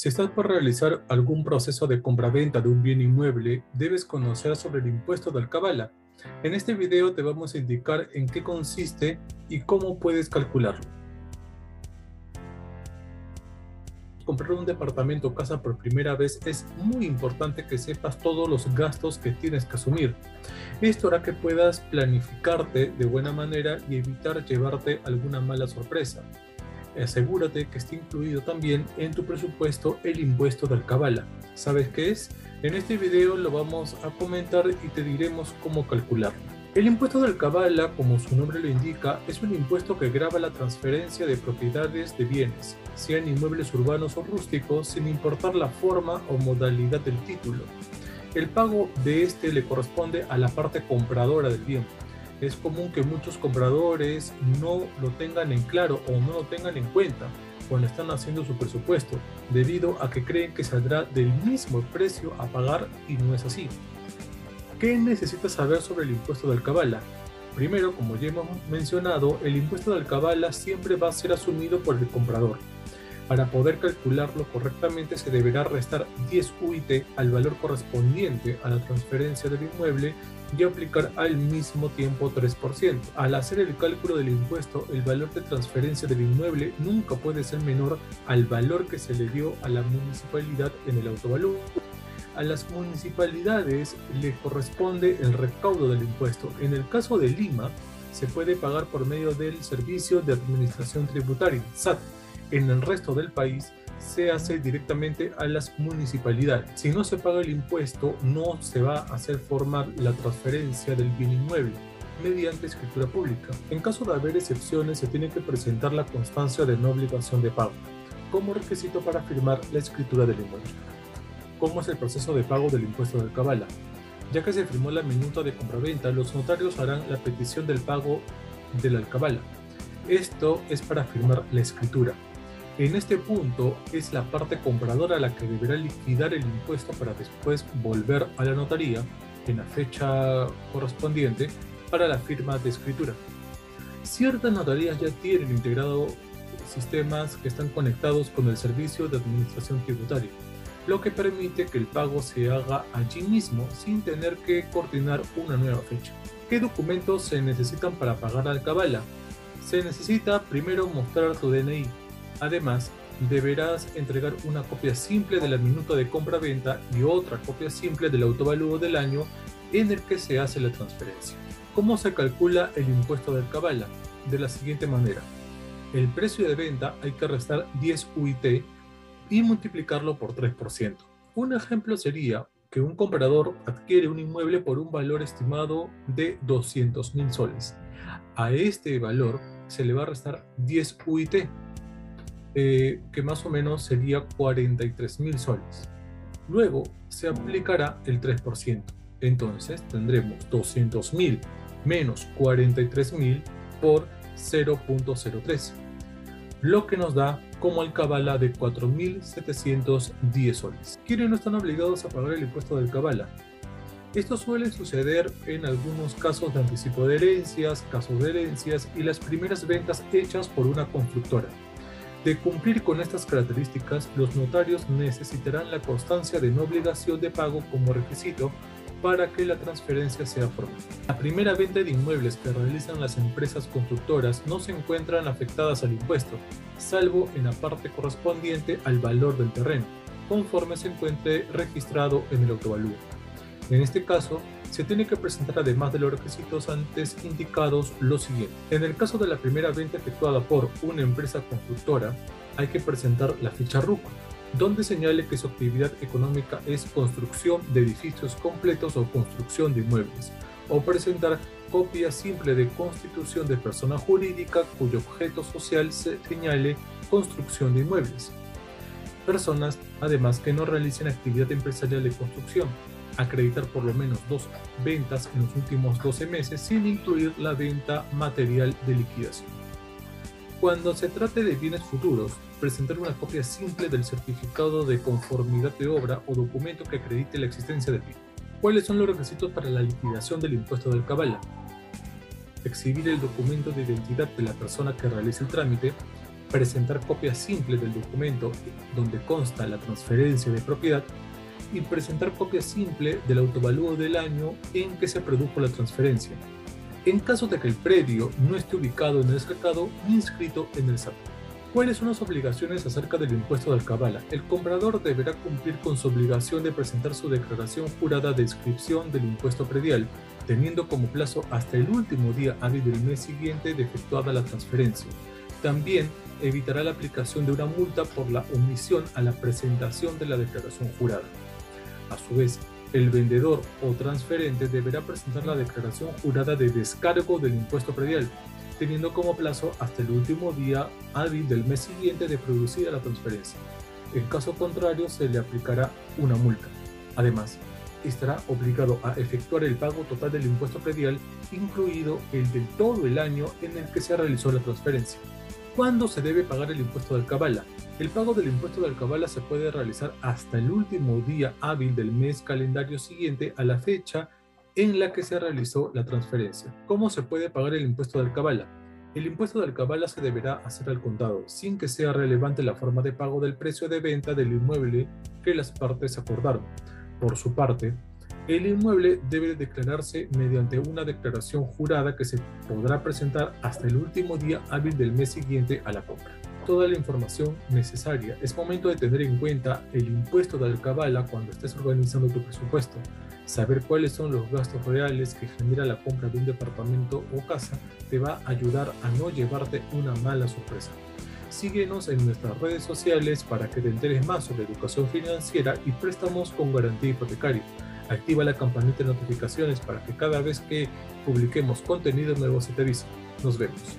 Si estás por realizar algún proceso de compraventa de un bien inmueble, debes conocer sobre el impuesto de alcabala. En este video te vamos a indicar en qué consiste y cómo puedes calcularlo. Comprar un departamento o casa por primera vez es muy importante que sepas todos los gastos que tienes que asumir. Esto hará que puedas planificarte de buena manera y evitar llevarte alguna mala sorpresa asegúrate que esté incluido también en tu presupuesto el impuesto de alcabala. ¿Sabes qué es? En este video lo vamos a comentar y te diremos cómo calcularlo. El impuesto de alcabala, como su nombre lo indica, es un impuesto que grava la transferencia de propiedades de bienes, sean inmuebles urbanos o rústicos, sin importar la forma o modalidad del título. El pago de este le corresponde a la parte compradora del bien, es común que muchos compradores no lo tengan en claro o no lo tengan en cuenta cuando están haciendo su presupuesto, debido a que creen que saldrá del mismo precio a pagar y no es así. ¿Qué necesitas saber sobre el impuesto de alcabala? Primero, como ya hemos mencionado, el impuesto de alcabala siempre va a ser asumido por el comprador. Para poder calcularlo correctamente se deberá restar 10 UIT al valor correspondiente a la transferencia del inmueble y aplicar al mismo tiempo 3%. Al hacer el cálculo del impuesto, el valor de transferencia del inmueble nunca puede ser menor al valor que se le dio a la municipalidad en el autovalor. A las municipalidades les corresponde el recaudo del impuesto. En el caso de Lima, se puede pagar por medio del Servicio de Administración Tributaria, SAT, en el resto del país se hace directamente a las municipalidades. Si no se paga el impuesto, no se va a hacer formar la transferencia del bien inmueble mediante escritura pública. En caso de haber excepciones, se tiene que presentar la constancia de no obligación de pago como requisito para firmar la escritura del inmueble. ¿Cómo es el proceso de pago del impuesto del cabala? Ya que se firmó la minuta de compraventa, los notarios harán la petición del pago del alcabala. Esto es para firmar la escritura. En este punto es la parte compradora la que deberá liquidar el impuesto para después volver a la notaría en la fecha correspondiente para la firma de escritura. Ciertas notarías ya tienen integrado sistemas que están conectados con el servicio de administración tributaria, lo que permite que el pago se haga allí mismo sin tener que coordinar una nueva fecha. ¿Qué documentos se necesitan para pagar al cabala? Se necesita primero mostrar tu DNI, Además, deberás entregar una copia simple de la minuta de compra-venta y otra copia simple del autovalúo del año en el que se hace la transferencia. ¿Cómo se calcula el impuesto del cabala? De la siguiente manera. El precio de venta hay que restar 10 UIT y multiplicarlo por 3%. Un ejemplo sería que un comprador adquiere un inmueble por un valor estimado de 200 mil soles. A este valor se le va a restar 10 UIT, eh, que más o menos sería 43 mil soles. Luego se aplicará el 3%. Entonces tendremos 200 mil menos 43 mil por 0.03, lo que nos da como alcabala de 4.710 soles. Quienes no están obligados a pagar el impuesto del cabala. Esto suele suceder en algunos casos de anticipo de herencias, casos de herencias y las primeras ventas hechas por una constructora. De cumplir con estas características, los notarios necesitarán la constancia de no obligación de pago como requisito para que la transferencia sea formal. La primera venta de inmuebles que realizan las empresas constructoras no se encuentran afectadas al impuesto, salvo en la parte correspondiente al valor del terreno, conforme se encuentre registrado en el autovalúo. En este caso, se tiene que presentar además de los requisitos antes indicados lo siguiente. En el caso de la primera venta efectuada por una empresa constructora, hay que presentar la ficha RUC, donde señale que su actividad económica es construcción de edificios completos o construcción de inmuebles, o presentar copia simple de constitución de persona jurídica cuyo objeto social se señale construcción de inmuebles. Personas, además, que no realicen actividad empresarial de construcción, acreditar por lo menos dos ventas en los últimos 12 meses sin incluir la venta material de liquidación. Cuando se trate de bienes futuros, presentar una copia simple del certificado de conformidad de obra o documento que acredite la existencia del bien. ¿Cuáles son los requisitos para la liquidación del impuesto del cabala? Exhibir el documento de identidad de la persona que realice el trámite, presentar copia simple del documento donde consta la transferencia de propiedad y presentar copia simple del autovalúo del año en que se produjo la transferencia, en caso de que el predio no esté ubicado en el cercado ni inscrito en el SAT. ¿Cuáles son las obligaciones acerca del impuesto de alcabala? El comprador deberá cumplir con su obligación de presentar su declaración jurada de inscripción del impuesto predial, teniendo como plazo hasta el último día hábil del mes siguiente de efectuada la transferencia. También evitará la aplicación de una multa por la omisión a la presentación de la declaración jurada. A su vez, el vendedor o transferente deberá presentar la declaración jurada de descargo del impuesto predial, teniendo como plazo hasta el último día hábil del mes siguiente de producir la transferencia. En caso contrario, se le aplicará una multa. Además, estará obligado a efectuar el pago total del impuesto predial, incluido el de todo el año en el que se realizó la transferencia. ¿Cuándo se debe pagar el impuesto de alcabala? El pago del impuesto de alcabala se puede realizar hasta el último día hábil del mes calendario siguiente a la fecha en la que se realizó la transferencia. ¿Cómo se puede pagar el impuesto de alcabala? El impuesto de alcabala se deberá hacer al contado, sin que sea relevante la forma de pago del precio de venta del inmueble que las partes acordaron. Por su parte, el inmueble debe declararse mediante una declaración jurada que se podrá presentar hasta el último día hábil del mes siguiente a la compra. Toda la información necesaria. Es momento de tener en cuenta el impuesto de alcabala cuando estés organizando tu presupuesto. Saber cuáles son los gastos reales que genera la compra de un departamento o casa te va a ayudar a no llevarte una mala sorpresa. Síguenos en nuestras redes sociales para que te enteres más sobre educación financiera y préstamos con garantía hipotecaria activa la campanita de notificaciones para que cada vez que publiquemos contenido nuevo se te avise. Nos vemos.